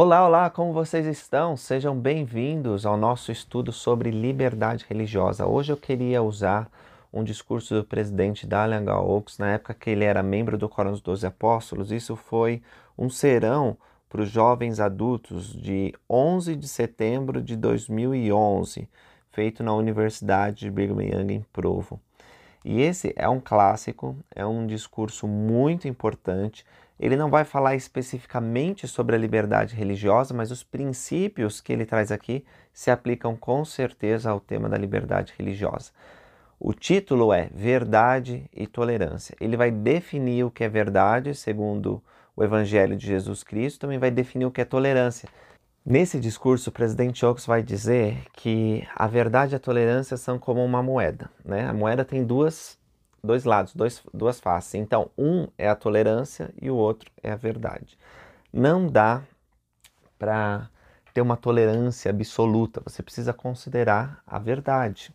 Olá, olá, como vocês estão? Sejam bem-vindos ao nosso estudo sobre liberdade religiosa. Hoje eu queria usar um discurso do presidente Dalian Oaks na época que ele era membro do Corão dos Doze Apóstolos. Isso foi um serão para os jovens adultos de 11 de setembro de 2011, feito na Universidade de Young em Provo. E esse é um clássico, é um discurso muito importante ele não vai falar especificamente sobre a liberdade religiosa, mas os princípios que ele traz aqui se aplicam com certeza ao tema da liberdade religiosa. O título é Verdade e Tolerância. Ele vai definir o que é verdade, segundo o Evangelho de Jesus Cristo, também vai definir o que é tolerância. Nesse discurso, o presidente Oaks vai dizer que a verdade e a tolerância são como uma moeda. Né? A moeda tem duas dois lados, dois, duas faces. Então, um é a tolerância e o outro é a verdade. Não dá para ter uma tolerância absoluta, você precisa considerar a verdade.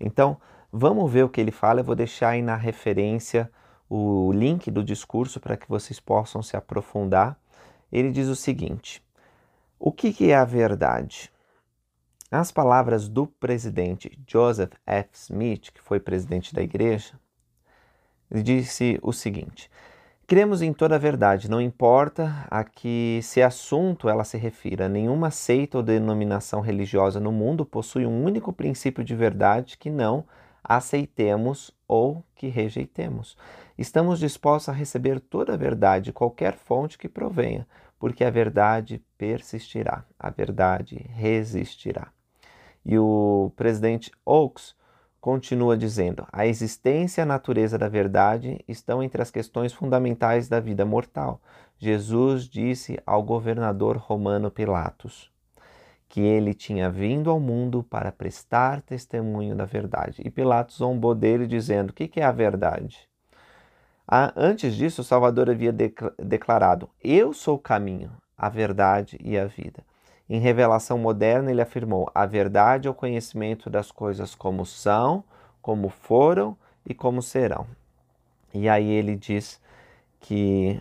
Então, vamos ver o que ele fala. Eu vou deixar aí na referência o link do discurso para que vocês possam se aprofundar. Ele diz o seguinte: O que, que é a verdade? As palavras do presidente Joseph F. Smith, que foi presidente da igreja, disse o seguinte: Cremos em toda a verdade, não importa a que se assunto ela se refira. Nenhuma seita ou denominação religiosa no mundo possui um único princípio de verdade que não aceitemos ou que rejeitemos. Estamos dispostos a receber toda a verdade, qualquer fonte que provenha, porque a verdade persistirá, a verdade resistirá. E o presidente Oaks continua dizendo: a existência e a natureza da verdade estão entre as questões fundamentais da vida mortal. Jesus disse ao governador romano Pilatos que ele tinha vindo ao mundo para prestar testemunho da verdade. E Pilatos zombou dele, dizendo: O que é a verdade? Antes disso, Salvador havia declarado: Eu sou o caminho, a verdade e a vida. Em revelação moderna, ele afirmou: a verdade é o conhecimento das coisas como são, como foram e como serão. E aí ele diz que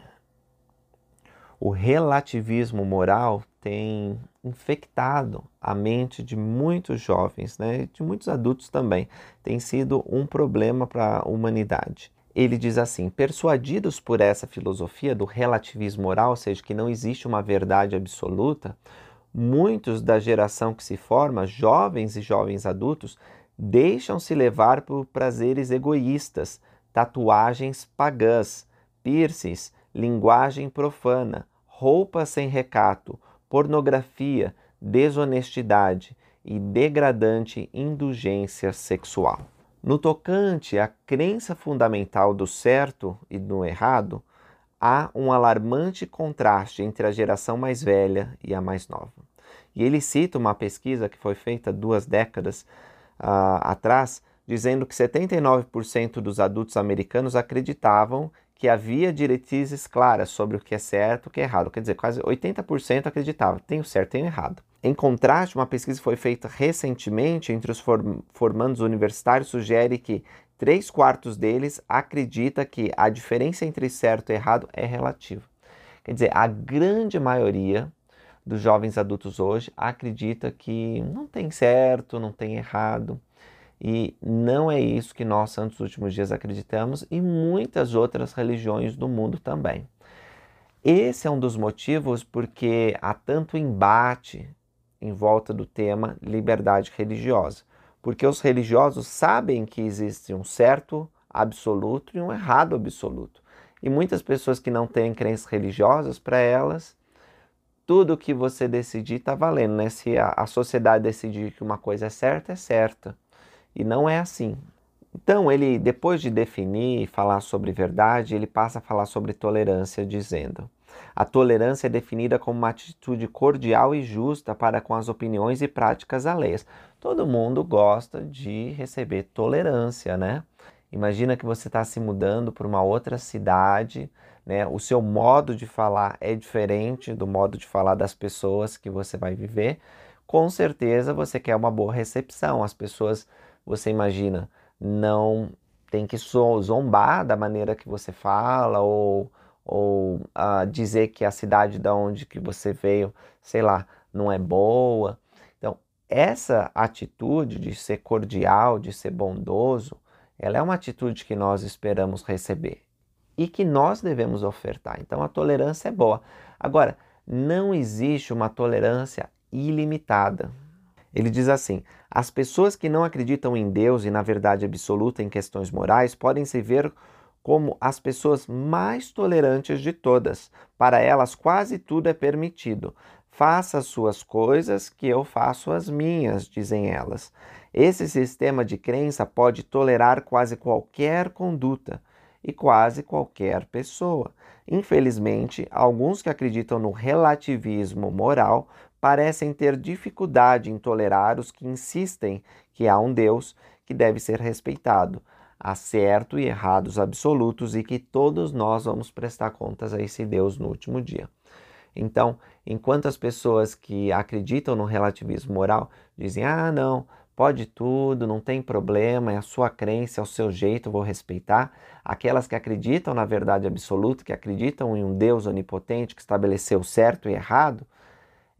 o relativismo moral tem infectado a mente de muitos jovens, né, de muitos adultos também. Tem sido um problema para a humanidade. Ele diz assim: persuadidos por essa filosofia do relativismo moral, ou seja, que não existe uma verdade absoluta, muitos da geração que se forma, jovens e jovens adultos, deixam-se levar por prazeres egoístas, tatuagens pagãs, piercings, linguagem profana, roupa sem recato, pornografia, desonestidade e degradante indulgência sexual. No tocante à crença fundamental do certo e do errado, há um alarmante contraste entre a geração mais velha e a mais nova. E ele cita uma pesquisa que foi feita duas décadas uh, atrás, dizendo que 79% dos adultos americanos acreditavam que havia diretrizes claras sobre o que é certo e o que é errado. Quer dizer, quase 80% acreditavam, tem o certo e tem o errado. Em contraste, uma pesquisa foi feita recentemente entre os formandos universitários sugere que Três quartos deles acredita que a diferença entre certo e errado é relativa. Quer dizer, a grande maioria dos jovens adultos hoje acredita que não tem certo, não tem errado. E não é isso que nós, santos últimos dias, acreditamos e muitas outras religiões do mundo também. Esse é um dos motivos porque há tanto embate em volta do tema liberdade religiosa porque os religiosos sabem que existe um certo absoluto e um errado absoluto. E muitas pessoas que não têm crenças religiosas, para elas, tudo que você decidir está valendo, né? Se a, a sociedade decidir que uma coisa é certa, é certa. E não é assim. Então, ele, depois de definir e falar sobre verdade, ele passa a falar sobre tolerância, dizendo: a tolerância é definida como uma atitude cordial e justa para com as opiniões e práticas alheias. Todo mundo gosta de receber tolerância, né? Imagina que você está se mudando para uma outra cidade, né? O seu modo de falar é diferente do modo de falar das pessoas que você vai viver. Com certeza você quer uma boa recepção. As pessoas, você imagina, não tem que zombar da maneira que você fala ou ou uh, dizer que a cidade da onde que você veio, sei lá, não é boa. Então, essa atitude de ser cordial, de ser bondoso, ela é uma atitude que nós esperamos receber e que nós devemos ofertar. Então, a tolerância é boa. Agora, não existe uma tolerância ilimitada. Ele diz assim: as pessoas que não acreditam em Deus e na verdade absoluta em questões morais podem se ver como as pessoas mais tolerantes de todas. Para elas, quase tudo é permitido. Faça as suas coisas, que eu faço as minhas, dizem elas. Esse sistema de crença pode tolerar quase qualquer conduta e quase qualquer pessoa. Infelizmente, alguns que acreditam no relativismo moral parecem ter dificuldade em tolerar os que insistem que há um Deus que deve ser respeitado há certo e errados absolutos e que todos nós vamos prestar contas a esse Deus no último dia. Então, enquanto as pessoas que acreditam no relativismo moral dizem: ah, não, pode tudo, não tem problema, é a sua crença, é o seu jeito, vou respeitar. Aquelas que acreditam na verdade absoluta, que acreditam em um Deus onipotente que estabeleceu certo e errado,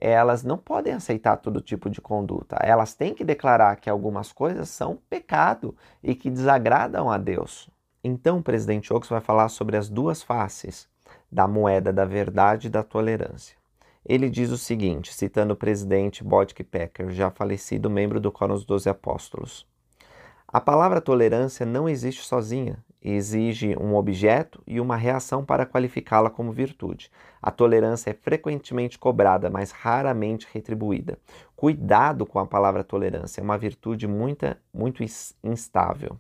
elas não podem aceitar todo tipo de conduta. Elas têm que declarar que algumas coisas são pecado e que desagradam a Deus. Então, o presidente Oaks vai falar sobre as duas faces da moeda da verdade e da tolerância. Ele diz o seguinte, citando o presidente Bodke Pecker, já falecido membro do Quórum dos Doze Apóstolos. A palavra tolerância não existe sozinha, exige um objeto e uma reação para qualificá-la como virtude. A tolerância é frequentemente cobrada, mas raramente retribuída. Cuidado com a palavra tolerância, é uma virtude muito, muito instável.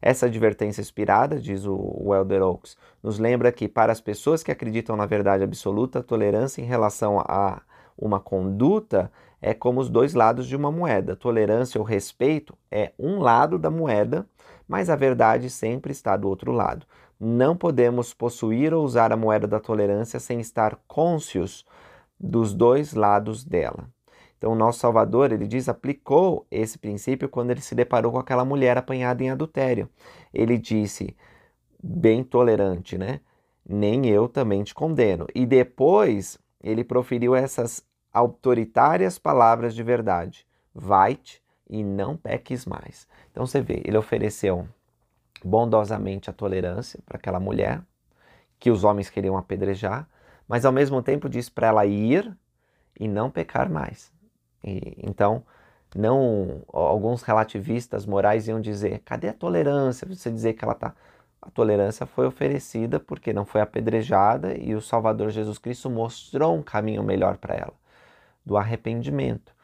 Essa advertência inspirada, diz o Elder Oaks, nos lembra que para as pessoas que acreditam na verdade absoluta, a tolerância em relação a uma conduta é como os dois lados de uma moeda. Tolerância ou respeito é um lado da moeda mas a verdade sempre está do outro lado. Não podemos possuir ou usar a moeda da tolerância sem estar cônscios dos dois lados dela. Então, o nosso Salvador, ele diz, aplicou esse princípio quando ele se deparou com aquela mulher apanhada em adultério. Ele disse, bem tolerante, né? Nem eu também te condeno. E depois ele proferiu essas autoritárias palavras de verdade: Vai-te e não peques mais. Então você vê, ele ofereceu bondosamente a tolerância para aquela mulher que os homens queriam apedrejar, mas ao mesmo tempo disse para ela ir e não pecar mais. E, então, não alguns relativistas morais iam dizer: cadê a tolerância? Você dizer que ela está a tolerância foi oferecida porque não foi apedrejada e o Salvador Jesus Cristo mostrou um caminho melhor para ela, do arrependimento.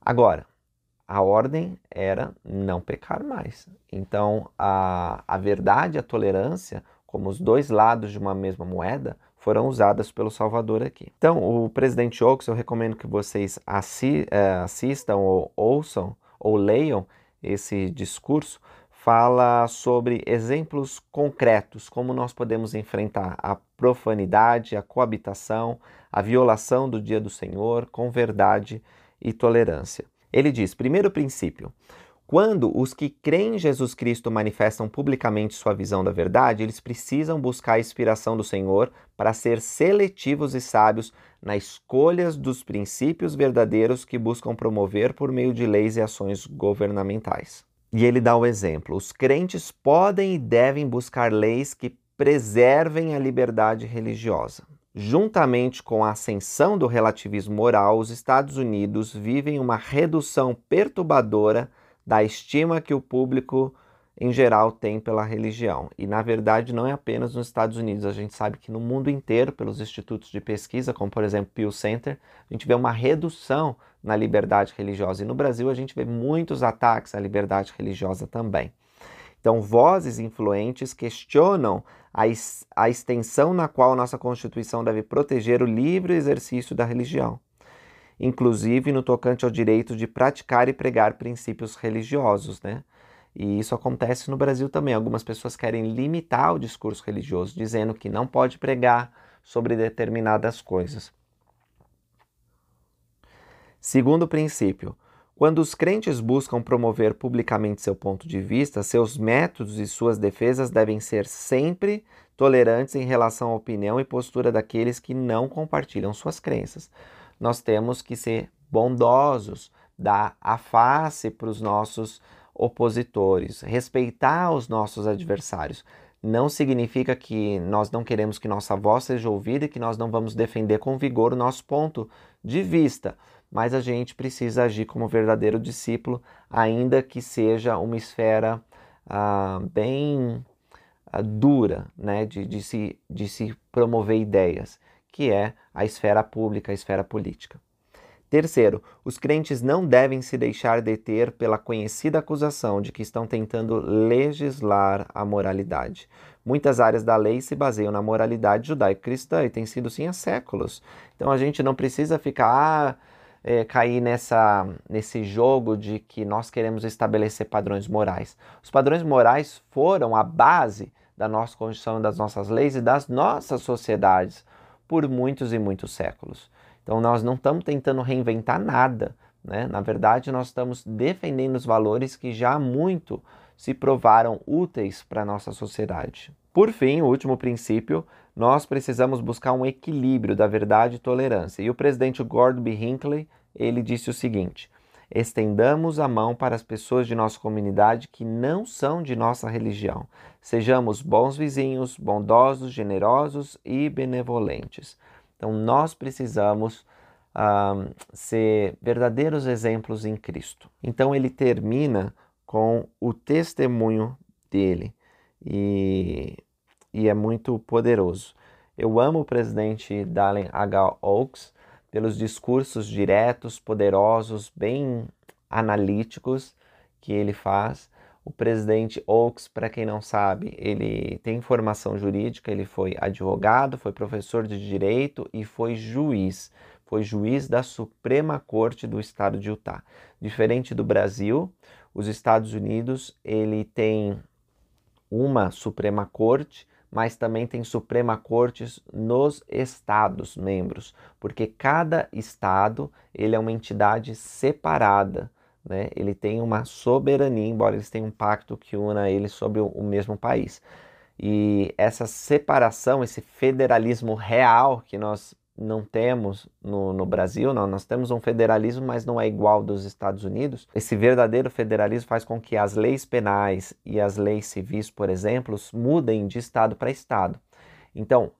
Agora, a ordem era não pecar mais. Então, a, a verdade e a tolerância, como os dois lados de uma mesma moeda, foram usadas pelo Salvador aqui. Então, o presidente Oaks, eu recomendo que vocês assi é, assistam ou ouçam ou leiam esse discurso, fala sobre exemplos concretos, como nós podemos enfrentar a profanidade, a coabitação, a violação do dia do Senhor com verdade e tolerância. Ele diz: primeiro princípio. Quando os que creem em Jesus Cristo manifestam publicamente sua visão da verdade, eles precisam buscar a inspiração do Senhor para ser seletivos e sábios na escolha dos princípios verdadeiros que buscam promover por meio de leis e ações governamentais. E ele dá o exemplo: os crentes podem e devem buscar leis que preservem a liberdade religiosa. Juntamente com a ascensão do relativismo moral, os Estados Unidos vivem uma redução perturbadora da estima que o público em geral tem pela religião. E na verdade não é apenas nos Estados Unidos, a gente sabe que no mundo inteiro, pelos institutos de pesquisa, como por exemplo Pew Center, a gente vê uma redução na liberdade religiosa. E no Brasil a gente vê muitos ataques à liberdade religiosa também. Então, vozes influentes questionam a, a extensão na qual nossa Constituição deve proteger o livre exercício da religião, inclusive no tocante ao direito de praticar e pregar princípios religiosos, né? E isso acontece no Brasil também. Algumas pessoas querem limitar o discurso religioso, dizendo que não pode pregar sobre determinadas coisas. Segundo princípio, Quando os crentes buscam promover publicamente seu ponto de vista, seus métodos e suas defesas devem ser sempre tolerantes em relação à opinião e postura daqueles que não compartilham suas crenças. Nós temos que ser bondosos, dar a face para os nossos opositores, respeitar os nossos adversários. Não significa que nós não queremos que nossa voz seja ouvida e que nós não vamos defender com vigor o nosso ponto de vista mas a gente precisa agir como verdadeiro discípulo, ainda que seja uma esfera ah, bem ah, dura né, de, de, se, de se promover ideias, que é a esfera pública, a esfera política. Terceiro, os crentes não devem se deixar deter pela conhecida acusação de que estão tentando legislar a moralidade. Muitas áreas da lei se baseiam na moralidade judaico-cristã e tem sido assim há séculos. Então a gente não precisa ficar. Ah, é, cair nessa, nesse jogo de que nós queremos estabelecer padrões morais. Os padrões morais foram a base da nossa Constituição, das nossas leis e das nossas sociedades por muitos e muitos séculos. Então nós não estamos tentando reinventar nada. Né? Na verdade, nós estamos defendendo os valores que já há muito se provaram úteis para a nossa sociedade. Por fim, o último princípio, nós precisamos buscar um equilíbrio da verdade e tolerância. E o presidente Gordon B. Hinckley, ele disse o seguinte: Estendamos a mão para as pessoas de nossa comunidade que não são de nossa religião. Sejamos bons vizinhos, bondosos, generosos e benevolentes. Então, nós precisamos ser verdadeiros exemplos em Cristo. Então, ele termina com o testemunho dele e, e é muito poderoso. Eu amo o presidente Dallin H. Oaks pelos discursos diretos, poderosos, bem analíticos que ele faz. O presidente Oaks, para quem não sabe, ele tem formação jurídica, ele foi advogado, foi professor de direito e foi juiz. Foi juiz da Suprema Corte do Estado de Utah. Diferente do Brasil, os Estados Unidos, ele tem uma Suprema Corte, mas também tem Suprema Cortes nos estados membros, porque cada estado ele é uma entidade separada, né? Ele tem uma soberania, embora eles tenham um pacto que una eles sobre o mesmo país. E essa separação, esse federalismo real que nós não temos no, no Brasil, não. nós temos um federalismo, mas não é igual dos Estados Unidos. Esse verdadeiro federalismo faz com que as leis penais e as leis civis, por exemplo, mudem de estado para estado. Então,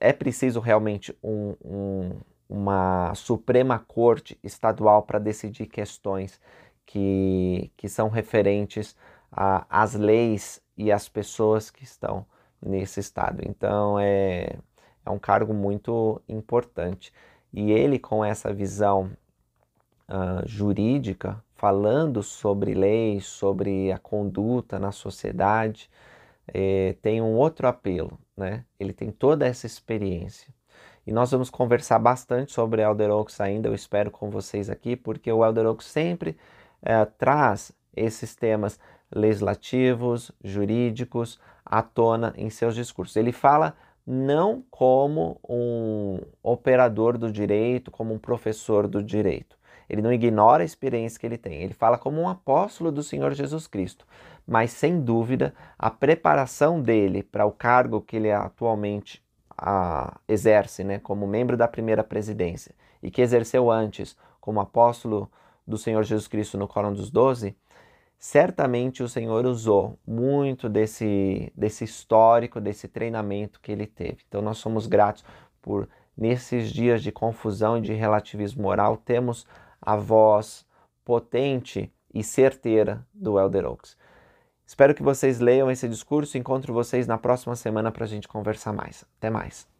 é preciso realmente um, um, uma Suprema Corte estadual para decidir questões que, que são referentes às leis e às pessoas que estão nesse estado. Então, é é um cargo muito importante. E ele, com essa visão uh, jurídica, falando sobre leis, sobre a conduta na sociedade, eh, tem um outro apelo, né? Ele tem toda essa experiência. E nós vamos conversar bastante sobre Elder Oaks ainda, eu espero com vocês aqui, porque o Elder Oaks sempre eh, traz esses temas legislativos, jurídicos, à tona em seus discursos. Ele fala não como um operador do direito, como um professor do direito. Ele não ignora a experiência que ele tem, ele fala como um apóstolo do Senhor Jesus Cristo. Mas, sem dúvida, a preparação dele para o cargo que ele atualmente a, exerce, né, como membro da primeira presidência, e que exerceu antes como apóstolo do Senhor Jesus Cristo no Coro dos Doze, certamente o Senhor usou muito desse, desse histórico, desse treinamento que ele teve. Então nós somos gratos por, nesses dias de confusão e de relativismo moral, temos a voz potente e certeira do Elder Oaks. Espero que vocês leiam esse discurso encontro vocês na próxima semana para a gente conversar mais. Até mais.